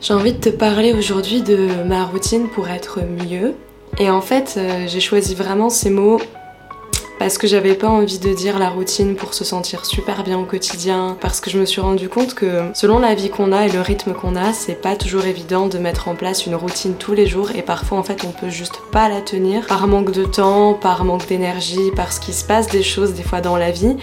J'ai envie de te parler aujourd'hui de ma routine pour être mieux. Et en fait, euh, j'ai choisi vraiment ces mots parce que j'avais pas envie de dire la routine pour se sentir super bien au quotidien, parce que je me suis rendu compte que selon la vie qu'on a et le rythme qu'on a, c'est pas toujours évident de mettre en place une routine tous les jours et parfois en fait on peut juste pas la tenir par manque de temps, par manque d'énergie, parce qu'il se passe des choses des fois dans la vie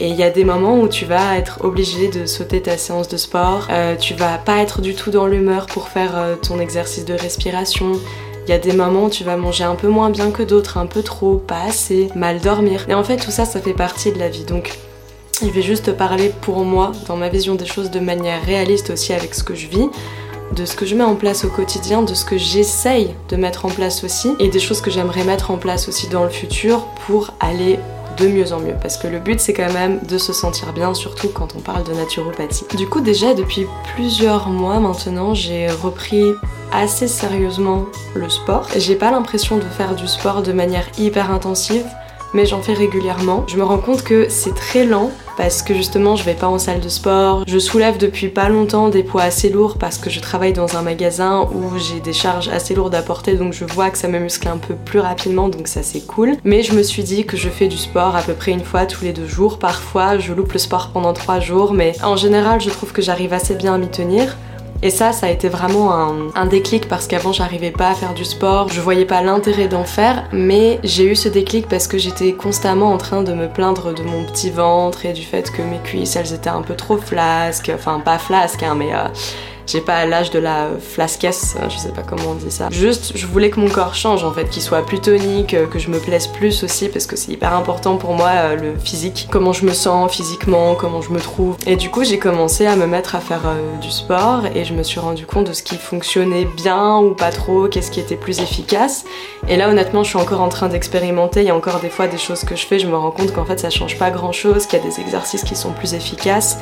et il y a des moments où tu vas être obligé de sauter ta séance de sport, euh, tu vas pas être du tout dans l'humeur pour faire euh, ton exercice de respiration. Il y a des moments où tu vas manger un peu moins bien que d'autres, un peu trop, pas assez, mal dormir. Et en fait, tout ça, ça fait partie de la vie. Donc, je vais juste te parler pour moi, dans ma vision des choses, de manière réaliste aussi avec ce que je vis de ce que je mets en place au quotidien, de ce que j'essaye de mettre en place aussi, et des choses que j'aimerais mettre en place aussi dans le futur pour aller de mieux en mieux parce que le but c'est quand même de se sentir bien surtout quand on parle de naturopathie. Du coup déjà depuis plusieurs mois maintenant j'ai repris assez sérieusement le sport. J'ai pas l'impression de faire du sport de manière hyper intensive mais j'en fais régulièrement. Je me rends compte que c'est très lent parce que justement je vais pas en salle de sport. Je soulève depuis pas longtemps des poids assez lourds parce que je travaille dans un magasin où j'ai des charges assez lourdes à porter donc je vois que ça me muscle un peu plus rapidement donc ça c'est cool. Mais je me suis dit que je fais du sport à peu près une fois tous les deux jours. Parfois je loupe le sport pendant trois jours mais en général je trouve que j'arrive assez bien à m'y tenir. Et ça, ça a été vraiment un, déclic parce qu'avant j'arrivais pas à faire du sport, je voyais pas l'intérêt d'en faire, mais j'ai eu ce déclic parce que j'étais constamment en train de me plaindre de mon petit ventre et du fait que mes cuisses elles étaient un peu trop flasques, enfin pas flasques hein, mais euh, j'ai pas l'âge de la flasquesse, je sais pas comment on dit ça. Juste, je voulais que mon corps change en fait, qu'il soit plus tonique, euh, que je me plaise plus aussi parce que c'est hyper important pour moi euh, le physique, comment je me sens physiquement, comment je me trouve. Et du coup, j'ai commencé à me mettre à faire euh, du sport et je me suis rendu compte de ce qui fonctionnait bien ou pas trop, qu'est-ce qui était plus efficace. Et là, honnêtement, je suis encore en train d'expérimenter. Il y a encore des fois des choses que je fais, je me rends compte qu'en fait ça change pas grand chose, qu'il y a des exercices qui sont plus efficaces.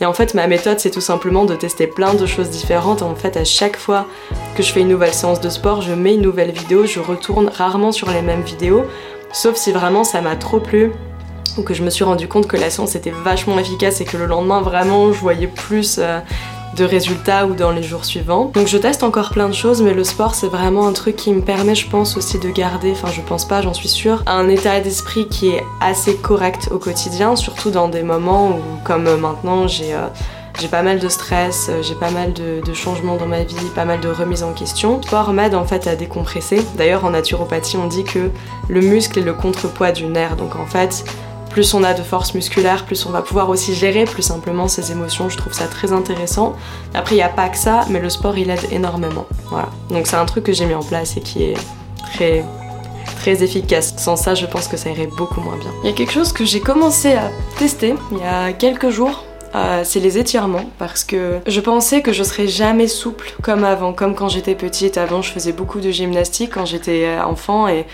Et en fait, ma méthode, c'est tout simplement de tester plein de choses différentes. En fait, à chaque fois que je fais une nouvelle séance de sport, je mets une nouvelle vidéo, je retourne rarement sur les mêmes vidéos, sauf si vraiment ça m'a trop plu ou que je me suis rendu compte que la séance était vachement efficace et que le lendemain vraiment je voyais plus euh, de résultats ou dans les jours suivants. Donc je teste encore plein de choses, mais le sport c'est vraiment un truc qui me permet, je pense, aussi de garder, enfin je pense pas, j'en suis sûre, un état d'esprit qui est assez correct au quotidien, surtout dans des moments où, comme maintenant, j'ai euh, pas mal de stress, euh, j'ai pas mal de, de, changements dans ma vie, pas mal de remises en question. Le sport m'aide en fait à décompresser. D'ailleurs en naturopathie on dit que le muscle est le contrepoids du nerf. Donc en fait plus on a de force musculaire, plus on va pouvoir aussi gérer plus simplement ses émotions. Je trouve ça très intéressant. Après, il n'y a pas que ça, mais le sport, il aide énormément. Donc c'est un truc que j'ai mis en place et qui est très très efficace. Sans ça, je pense que ça irait beaucoup moins bien. Il y a quelque chose que j'ai commencé à tester il y a quelques jours. Euh, c'est les étirements parce que je pensais que je serais jamais souple comme avant, comme quand j'étais petite. Avant, je faisais beaucoup de gymnastique quand j'étais euh, enfant et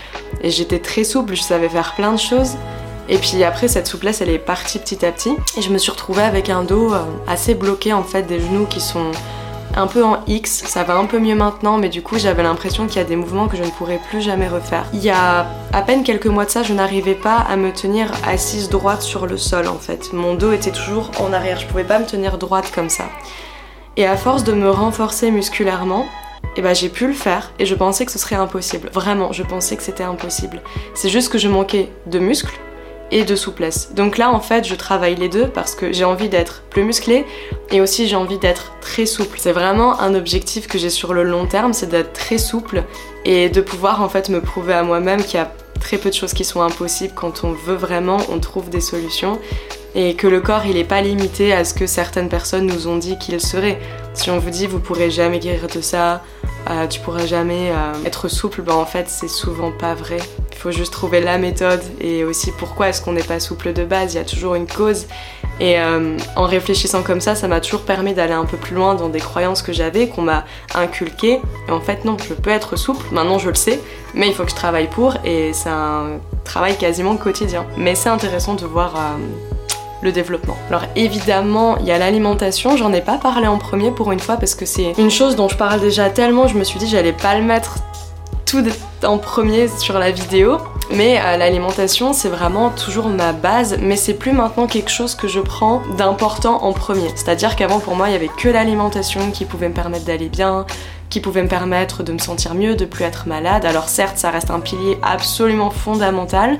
j'étais très souple, je savais faire plein de choses. Et puis après, cette souplesse, elle est partie petit à petit. Et je me suis retrouvée avec un dos euh, assez bloqué, en fait, des genoux qui sont un peu en X. Ça va un peu mieux maintenant, mais du coup, j'avais l'impression qu'il y a des mouvements que je ne pourrais plus jamais refaire. Il y a à peine quelques mois de ça, je n'arrivais pas à me tenir assise droite sur le sol, en fait. Mon dos était toujours en arrière. Je pouvais pas me tenir droite comme ça. Et à force de me renforcer musculairement, eh ben j'ai pu le faire et je pensais que ce serait impossible. Vraiment, je pensais que c'était impossible. C'est juste que je manquais de muscles et de souplesse. Donc là en fait je travaille les deux parce que j'ai envie d'être plus musclée et aussi j'ai envie d'être très souple. C'est vraiment un objectif que j'ai sur le long terme, c'est d'être très souple et de pouvoir en fait me prouver à moi-même qu'il y a très peu de choses qui sont impossibles quand on veut vraiment, on trouve des solutions et que le corps il est pas limité à ce que certaines personnes nous ont dit qu'il serait. Si on vous dit vous pourrez jamais guérir de ça, euh, tu pourras jamais euh, être souple, ben en fait c'est souvent pas vrai. Il faut juste trouver la méthode et aussi pourquoi est-ce qu'on n'est pas souple de base, il y a toujours une cause. Et euh, en réfléchissant comme ça, ça m'a toujours permis d'aller un peu plus loin dans des croyances que j'avais, qu'on m'a inculquées. Et en fait non, je peux être souple, maintenant je le sais, mais il faut que je travaille pour et c'est un travail quasiment quotidien. Mais c'est intéressant de voir le développement. Alors évidemment, il y a l'alimentation, j'en ai pas parlé en premier pour une fois parce que c'est une chose dont je parle déjà tellement, je me suis dit j'allais pas le mettre tout en premier sur la vidéo. Mais euh, l'alimentation, c'est vraiment toujours ma base, mais c'est plus maintenant quelque chose que je prends d'important en premier. C'est-à-dire qu'avant, pour moi, il y avait que l'alimentation qui pouvait me permettre d'aller bien, qui pouvait me permettre de me sentir mieux, de plus être malade. Alors certes, ça reste un pilier absolument fondamental,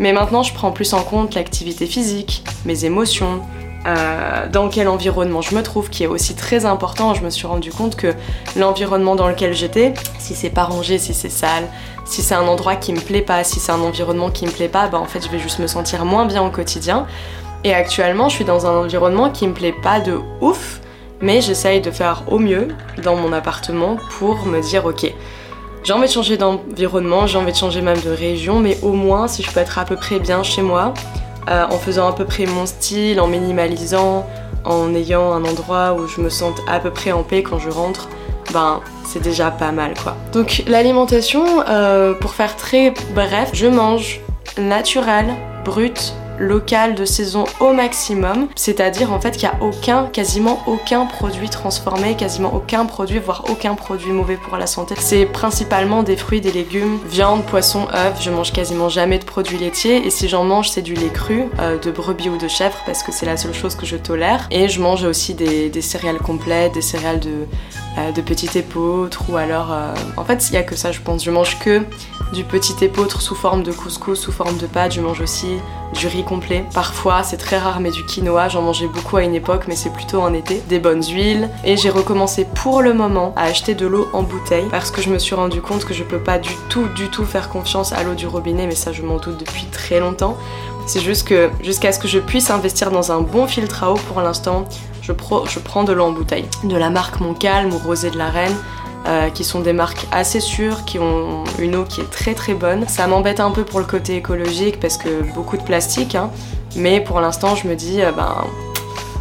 mais maintenant, je prends plus en compte l'activité physique, mes émotions, euh, dans quel environnement je me trouve, qui est aussi très important. Je me suis rendu compte que l'environnement dans lequel j'étais, si c'est pas rangé, si c'est sale, si c'est un endroit qui me plaît pas, si c'est un environnement qui me plaît pas, bah en fait je vais juste me sentir moins bien au quotidien. Et actuellement, je suis dans un environnement qui me plaît pas de ouf, mais j'essaye de faire au mieux dans mon appartement pour me dire ok. J'ai envie de changer d'environnement, j'ai envie de changer même de région, mais au moins si je peux être à peu près bien chez moi, euh, en faisant à peu près mon style, en minimalisant, en ayant un endroit où je me sente à peu près en paix quand je rentre, ben c'est déjà pas mal quoi. Donc l'alimentation, euh, pour faire très bref, je mange naturel, brut, local de saison au maximum. C'est-à-dire en fait qu'il n'y a aucun, quasiment aucun produit transformé, quasiment aucun produit, voire aucun produit mauvais pour la santé. C'est principalement des fruits, des légumes, viande, poisson, œufs. Je mange quasiment jamais de produits laitiers et si j'en mange c'est du lait cru, euh, de brebis ou de chèvre parce que c'est la seule chose que je tolère. Et je mange aussi des, céréales complètes, des céréales de, de petit épeautre ou alors... Euh, en fait il n'y a que ça je pense. Je mange que du petit épeautre sous forme de couscous, sous forme de pâte. Je mange aussi du riz complet. Parfois, c'est très rare, mais du quinoa, j'en mangeais beaucoup à une époque, mais c'est plutôt en été. Des bonnes huiles. Et j'ai recommencé pour le moment à acheter de l'eau en bouteille parce que je me suis rendu compte que je peux pas du tout, du tout faire confiance à l'eau du robinet, mais ça, je m'en doute depuis très longtemps. C'est juste que jusqu'à ce que je puisse investir dans un bon filtre à eau pour l'instant, je, prends de l'eau en bouteille. De la marque Mon Calme ou Rosé de la Reine. Euh, qui sont des marques assez sûres, qui ont une eau qui est très très bonne. Ça m'embête un peu pour le côté écologique parce que beaucoup de plastique, hein, mais pour l'instant je me dis, euh, ben,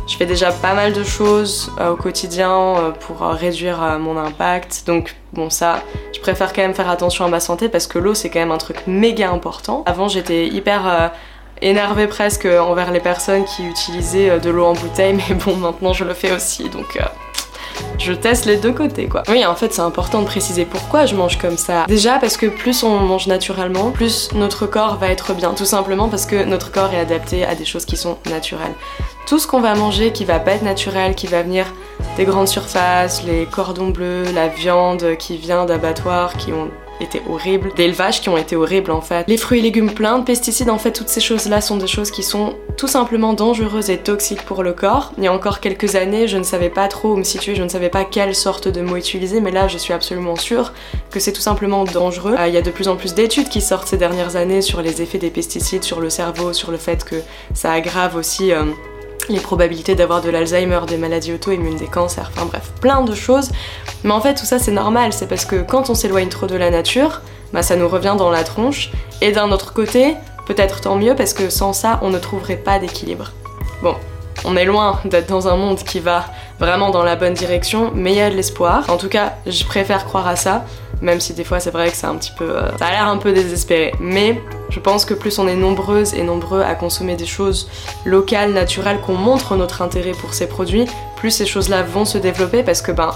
je fais déjà pas mal de choses euh, au quotidien pour réduire mon impact, donc bon ça, je préfère quand même faire attention à ma santé parce que l'eau c'est quand même un truc méga important. Avant j'étais hyper énervée presque envers les personnes qui utilisaient de l'eau en bouteille, mais bon maintenant je le fais aussi, donc je teste les deux côtés quoi. Oui, en fait, c'est important de préciser pourquoi je mange comme ça. Déjà parce que plus on mange naturellement, plus notre corps va être bien. Tout simplement parce que notre corps est adapté à des choses qui sont naturelles. Tout ce qu'on va manger qui va pas être naturel, qui va venir des grandes surfaces, les cordons bleus, la viande qui vient d'abattoirs qui ont été horribles, d'élevages qui ont été horribles en fait. Les fruits et légumes pleins de pesticides, en fait, toutes ces choses-là sont des choses qui sont tout simplement dangereuses et toxiques pour le corps. Il y a encore quelques années, je ne savais pas trop où me situer, je ne savais pas quelle sorte de mots utiliser, mais là, je suis absolument sûre que c'est tout simplement dangereux. Euh, il y a de plus en plus d'études qui sortent ces dernières années sur les effets des pesticides sur le cerveau, sur le fait que ça aggrave aussi. Euh, les probabilités d'avoir de l'Alzheimer, des maladies auto-immunes, des cancers, enfin bref, plein de choses. Mais en fait, tout ça c'est normal, c'est parce que quand on s'éloigne trop de la nature, bah ça nous revient dans la tronche. Et d'un autre côté, peut-être tant mieux parce que sans ça, on ne trouverait pas d'équilibre. Bon, on est loin d'être dans un monde qui va vraiment dans la bonne direction, mais il y a de l'espoir. En tout cas, je préfère croire à ça, même si des fois c'est vrai que c'est un petit peu... Euh, ça a l'air un peu désespéré. Mais je pense que plus on est nombreuses et nombreux à consommer des choses locales, naturelles, qu'on montre notre intérêt pour ces produits, plus ces choses-là vont se développer parce que ben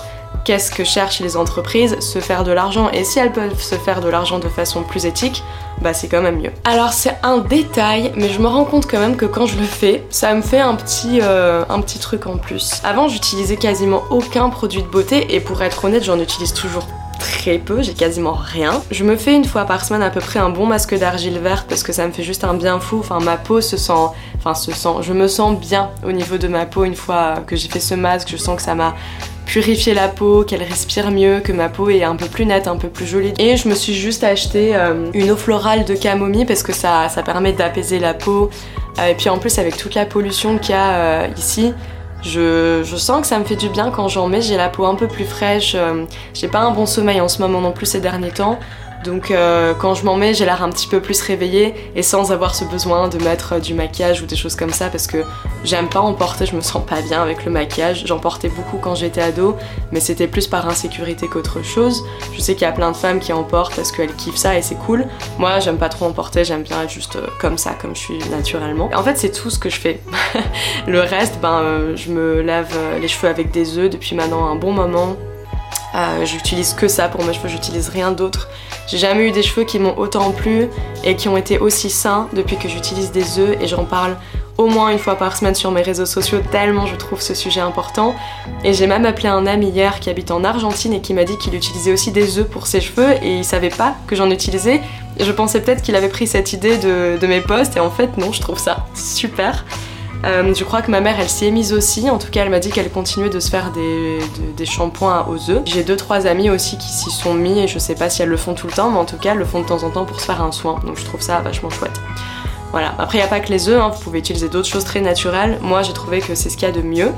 qu'est-ce que cherchent les entreprises? Se faire de l'argent. Et si elles peuvent se faire de l'argent de façon plus éthique, bah c'est quand même mieux. Alors c'est un détail, mais je me rends compte quand même que quand je le fais, ça me fait un petit, euh, un petit truc en plus. Avant j'utilisais quasiment aucun produit de beauté et pour être honnête j'en utilise toujours très peu, j'ai quasiment rien. Je me fais une fois par semaine à peu près un bon masque d'argile verte parce que ça me fait juste un bien fou. Enfin, ma peau se sent, enfin, se sent, je me sens bien au niveau de ma peau une fois que j'ai fait ce masque. Je sens que ça m'a purifié la peau, qu'elle respire mieux, que ma peau est un peu plus nette, un peu plus jolie. Et je me suis juste acheté euh, une eau florale de camomille parce que ça, permet d'apaiser la peau. Euh, et puis en plus avec toute la pollution qu'il y a euh, ici, je, sens que ça me fait du bien quand j'en mets, j'ai la peau un peu plus fraîche, euh, j'ai pas un bon sommeil en ce moment non plus ces derniers temps, donc euh, quand je m'en mets, j'ai l'air un petit peu plus réveillée et sans avoir ce besoin de mettre euh, du maquillage ou des choses comme ça parce que j'aime pas en porter, je me sens pas bien avec le maquillage. J'en portais beaucoup quand j'étais ado, mais c'était plus par insécurité qu'autre chose. Je sais qu'il y a plein de femmes qui en portent parce qu'elles kiffent ça et c'est cool. Moi, j'aime pas trop en porter, j'aime bien être juste euh, comme ça, comme je suis naturellement. En fait, c'est tout ce que je fais. le reste, ben, je me lave les cheveux avec des œufs depuis maintenant un bon moment. J'utilise que ça pour mes cheveux, j'utilise rien d'autre. J'ai jamais eu des cheveux qui m'ont autant plu et qui ont été aussi sains depuis que j'utilise des œufs et j'en parle au moins une fois par semaine sur mes réseaux sociaux tellement je trouve ce sujet important. Et j'ai même appelé un ami hier qui habite en Argentine et qui m'a dit qu'il utilisait aussi des œufs pour ses cheveux et il savait pas que j'en utilisais. je pensais peut-être qu'il avait pris cette idée de, mes posts et en fait non, je trouve ça super. Euh, je crois que ma mère, elle s'y est mise aussi. En tout cas, elle m'a dit qu'elle continuait de se faire des, shampoings aux œufs. J'ai deux, trois amis aussi qui s'y sont mis et je sais pas si elles le font tout le temps, mais en tout cas, elles le font de temps en temps pour se faire un soin. Donc je trouve ça vachement chouette. Voilà. Après, il n'y a pas que les œufs, hein. vous pouvez utiliser d'autres choses très naturelles. Moi, j'ai trouvé que c'est ce qu'il y a de mieux,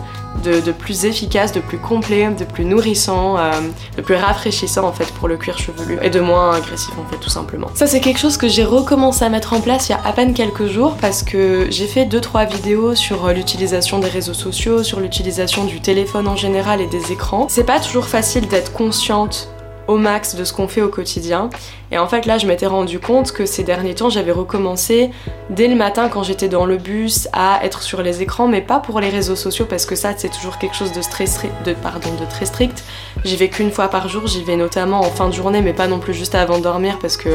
de, plus efficace, de plus complet, de plus nourrissant, euh, de plus rafraîchissant en fait pour le cuir chevelu et de moins agressif en fait tout simplement. Ça, c'est quelque chose que j'ai recommencé à mettre en place il y a à peine quelques jours parce que j'ai fait 2-3 vidéos sur euh, l'utilisation des réseaux sociaux, sur l'utilisation du téléphone en général et des écrans. C'est pas toujours facile d'être consciente au max de ce qu'on fait au quotidien. Et en fait là je m'étais rendu compte que ces derniers temps j'avais recommencé dès le matin quand j'étais dans le bus à être sur les écrans mais pas pour les réseaux sociaux parce que ça c'est toujours quelque chose de, de, pardon, de très strict. J'y vais qu'une fois par jour, j'y vais notamment en fin de journée mais pas non plus juste avant de dormir parce que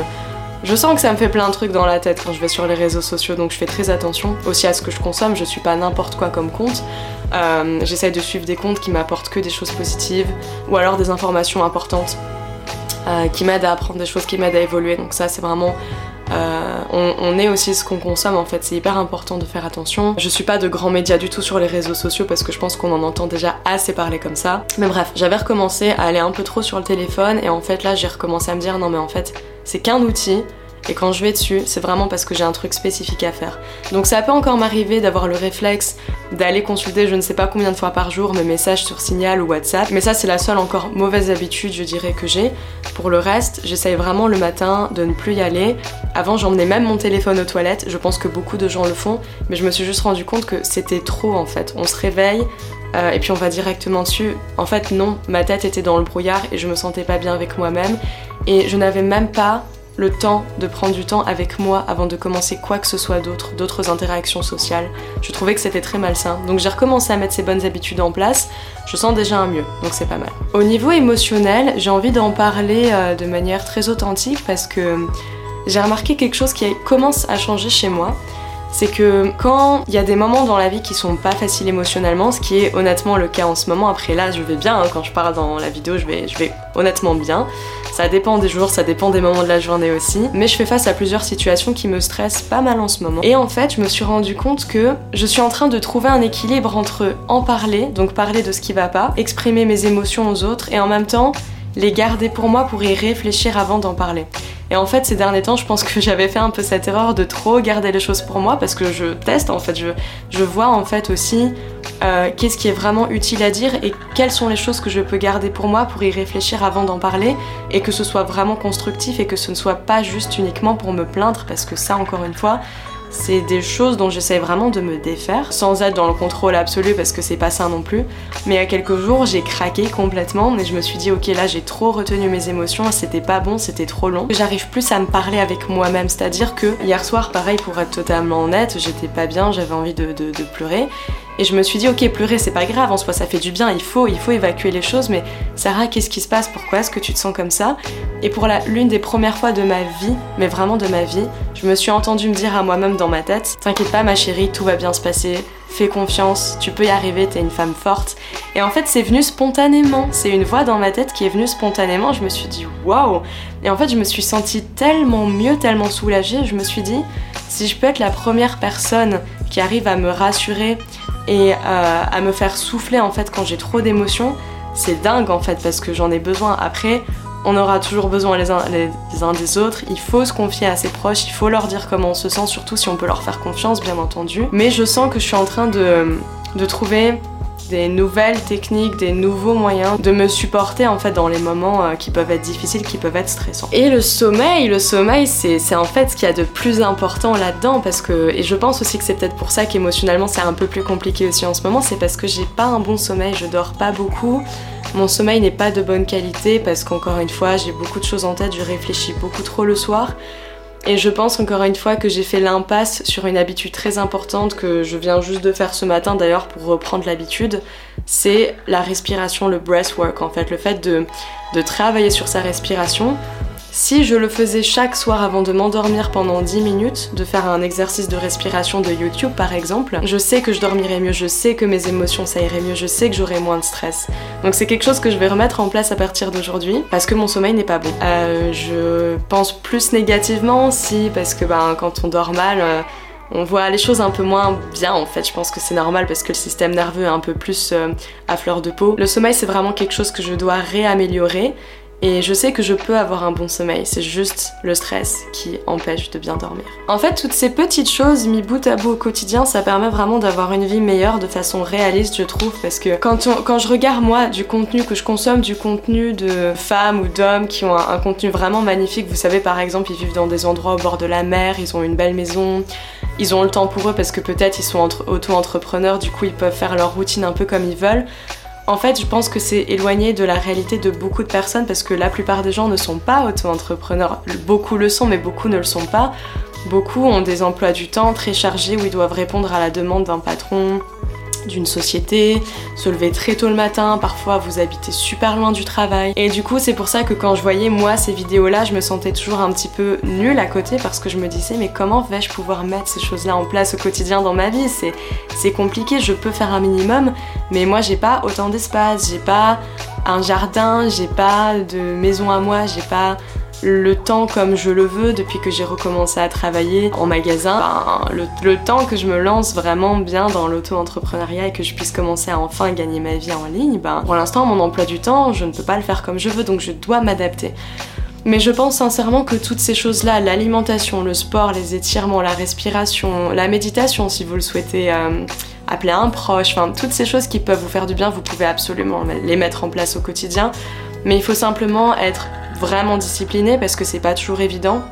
je sens que ça me fait plein de trucs dans la tête quand je vais sur les réseaux sociaux, donc je fais très attention aussi à ce que je consomme. Je suis pas n'importe quoi comme compte. Euh, J'essaie de suivre des comptes qui m'apportent que des choses positives ou alors des informations importantes euh, qui m'aide à apprendre des choses, qui m'aide à évoluer. Donc ça c'est vraiment... Euh, on, est aussi ce qu'on consomme en fait, c'est hyper important de faire attention. Je suis pas de grands médias du tout sur les réseaux sociaux parce que je pense qu'on en entend déjà assez parler comme ça. Mais bref, j'avais recommencé à aller un peu trop sur le téléphone et en fait là j'ai recommencé à me dire non mais en fait c'est qu'un outil, et quand je vais dessus, c'est vraiment parce que j'ai un truc spécifique à faire. Donc ça peut encore m'arriver d'avoir le réflexe d'aller consulter je ne sais pas combien de fois par jour mes messages sur Signal ou WhatsApp. Mais ça c'est la seule encore mauvaise habitude je dirais que j'ai. Pour le reste, j'essaye vraiment le matin de ne plus y aller. Avant j'emmenais même mon téléphone aux toilettes. Je pense que beaucoup de gens le font. Mais je me suis juste rendu compte que c'était trop en fait. On se réveille, euh, et puis on va directement dessus. En fait, non, ma tête était dans le brouillard et je me sentais pas bien avec moi-même. Et je n'avais même pas le temps de prendre du temps avec moi avant de commencer quoi que ce soit d'autre, d'autres interactions sociales. Je trouvais que c'était très malsain. Donc j'ai recommencé à mettre ces bonnes habitudes en place. Je sens déjà un mieux, donc c'est pas mal. Au niveau émotionnel, j'ai envie d'en parler euh, de manière très authentique parce que j'ai remarqué quelque chose qui commence à changer chez moi c'est que quand il y a des moments dans la vie qui sont pas faciles émotionnellement, ce qui est honnêtement le cas en ce moment, après là je vais bien, hein, quand je parle dans la vidéo je vais, honnêtement bien, ça dépend des jours, ça dépend des moments de la journée aussi, mais je fais face à plusieurs situations qui me stressent pas mal en ce moment. Et en fait je me suis rendu compte que je suis en train de trouver un équilibre entre en parler, donc parler de ce qui va pas, exprimer mes émotions aux autres, et en même temps les garder pour moi pour y réfléchir avant d'en parler. Et en fait, ces derniers temps, je pense que j'avais fait un peu cette erreur de trop garder les choses pour moi parce que je teste en fait, je, vois en fait aussi euh, qu'est-ce qui est vraiment utile à dire et quelles sont les choses que je peux garder pour moi pour y réfléchir avant d'en parler et que ce soit vraiment constructif et que ce ne soit pas juste uniquement pour me plaindre parce que ça, encore une fois, c'est des choses dont j'essaie vraiment de me défaire, sans être dans le contrôle absolu parce que c'est pas ça non plus. Mais il y a quelques jours, j'ai craqué complètement et je me suis dit, ok, là j'ai trop retenu mes émotions, c'était pas bon, c'était trop long. J'arrive plus à me parler avec moi-même, c'est-à-dire que hier soir, pareil, pour être totalement honnête, j'étais pas bien, j'avais envie de pleurer. Et je me suis dit, ok, pleurer, c'est pas grave, en soi, ça fait du bien, il faut, il faut évacuer les choses, mais Sarah, qu'est-ce qui se passe? Pourquoi est-ce que tu te sens comme ça? Et pour l'une des premières fois de ma vie, mais vraiment de ma vie, je me suis entendue me dire à moi-même dans ma tête, t'inquiète pas, ma chérie, tout va bien se passer, fais confiance, tu peux y arriver, t'es une femme forte. Et en fait, c'est venu spontanément. C'est une voix dans ma tête qui est venue spontanément. Je me suis dit waouh Et en fait, je me suis sentie tellement mieux, tellement soulagée. Je me suis dit, si je peux être la première personne qui arrive à me rassurer et euh, à me faire souffler en fait quand j'ai trop d'émotions, c'est dingue en fait parce que j'en ai besoin. Après, on aura toujours besoin les uns, les uns, des autres, il faut se confier à ses proches, il faut leur dire comment on se sent, surtout si on peut leur faire confiance bien entendu. Mais je sens que je suis en train de, de trouver des nouvelles techniques, des nouveaux moyens de me supporter en fait dans les moments euh, qui peuvent être difficiles, qui peuvent être stressants. Et le sommeil, le sommeil c'est en fait ce qu'il y a de plus important là-dedans parce que, et je pense aussi que c'est peut-être pour ça qu'émotionnellement c'est un peu plus compliqué aussi en ce moment, c'est parce que j'ai pas un bon sommeil, je dors pas beaucoup. Mon sommeil n'est pas de bonne qualité parce qu'encore une fois j'ai beaucoup de choses en tête, je réfléchis beaucoup trop le soir. Et je pense encore une fois que j'ai fait l'impasse sur une habitude très importante que je viens juste de faire ce matin d'ailleurs pour reprendre l'habitude, c'est la respiration, le breathwork en fait, le fait de, de travailler sur sa respiration si je le faisais chaque soir avant de m'endormir pendant 10 minutes, de faire un exercice de respiration de YouTube par exemple, je sais que je dormirais mieux, je sais que mes émotions ça mieux, je sais que j'aurais moins de stress. Donc c'est quelque chose que je vais remettre en place à partir d'aujourd'hui parce que mon sommeil n'est pas bon. Euh, je pense plus négativement si parce que ben, quand on dort mal, euh, on voit les choses un peu moins bien en fait. Je pense que c'est normal parce que le système nerveux est un peu plus euh, à fleur de peau. Le sommeil c'est vraiment quelque chose que je dois réaméliorer et je sais que je peux avoir un bon sommeil, c'est juste le stress qui empêche de bien dormir. En fait, toutes ces petites choses mis bout à bout au quotidien, ça permet vraiment d'avoir une vie meilleure de façon réaliste, je trouve, parce que quand, quand je regarde moi du contenu que je consomme, du contenu de femmes ou d'hommes qui ont un, contenu vraiment magnifique, vous savez par exemple, ils vivent dans des endroits au bord de la mer, ils ont une belle maison, ils ont le temps pour eux parce que peut-être ils sont auto-entrepreneurs, du coup ils peuvent faire leur routine un peu comme ils veulent. En fait, je pense que c'est éloigné de la réalité de beaucoup de personnes parce que la plupart des gens ne sont pas auto-entrepreneurs. Beaucoup le sont, mais beaucoup ne le sont pas. Beaucoup ont des emplois du temps très chargés où ils doivent répondre à la demande d'un patron, d'une société, se lever très tôt le matin, parfois vous habitez super loin du travail. Et du coup, c'est pour ça que quand je voyais moi ces vidéos-là, je me sentais toujours un petit peu nulle à côté parce que je me disais mais comment vais-je pouvoir mettre ces choses-là en place au quotidien dans ma vie? C'est compliqué, je peux faire un minimum, mais moi j'ai pas autant d'espace, j'ai pas un jardin, j'ai pas de maison à moi, j'ai pas le temps comme je le veux depuis que j'ai recommencé à travailler en magasin. Le, temps que je me lance vraiment bien dans l'auto-entrepreneuriat et que je puisse commencer à enfin gagner ma vie en ligne, ben, pour l'instant mon emploi du temps, je ne peux pas le faire comme je veux donc je dois m'adapter. Mais je pense sincèrement que toutes ces choses-là, l'alimentation, le sport, les étirements, la respiration, la méditation si vous le souhaitez, euh, appeler un proche, toutes ces choses qui peuvent vous faire du bien, vous pouvez absolument les mettre en place au quotidien. Mais il faut simplement être vraiment disciplinée parce que c'est pas toujours évident.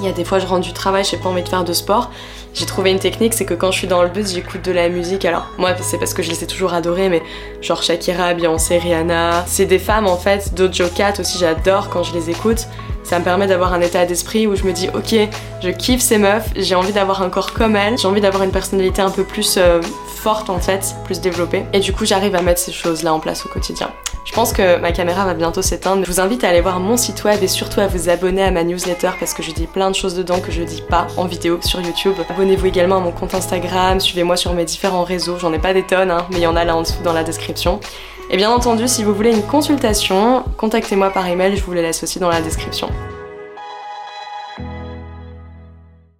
Il y a des fois je rentre du travail, j'ai pas envie de faire de sport. J'ai trouvé une technique, c'est que quand je suis dans le bus, j'écoute de la musique. Alors moi c'est parce que je les ai toujours adorées, mais genre Shakira, Beyoncé, Rihanna. C'est des femmes en fait, Doja Cat aussi j'adore quand je les écoute. Ça me permet d'avoir un état d'esprit où je me dis ok, je kiffe ces meufs, j'ai envie d'avoir un corps comme elles, j'ai envie d'avoir une personnalité un peu plus euh, forte en fait, plus développée. Et du coup j'arrive à mettre ces choses là en place au quotidien. Je pense que ma caméra va bientôt s'éteindre. Je vous invite à aller voir mon site web et surtout à vous abonner à ma newsletter parce que je dis plein de choses dedans que je dis pas en vidéo sur YouTube. Abonnez-vous également à mon compte Instagram, suivez-moi sur mes différents réseaux, j'en ai pas des tonnes, hein, mais il y en a là en dessous dans la description. Et bien entendu, si vous voulez une consultation, contactez-moi par email, je vous les laisse aussi dans la description.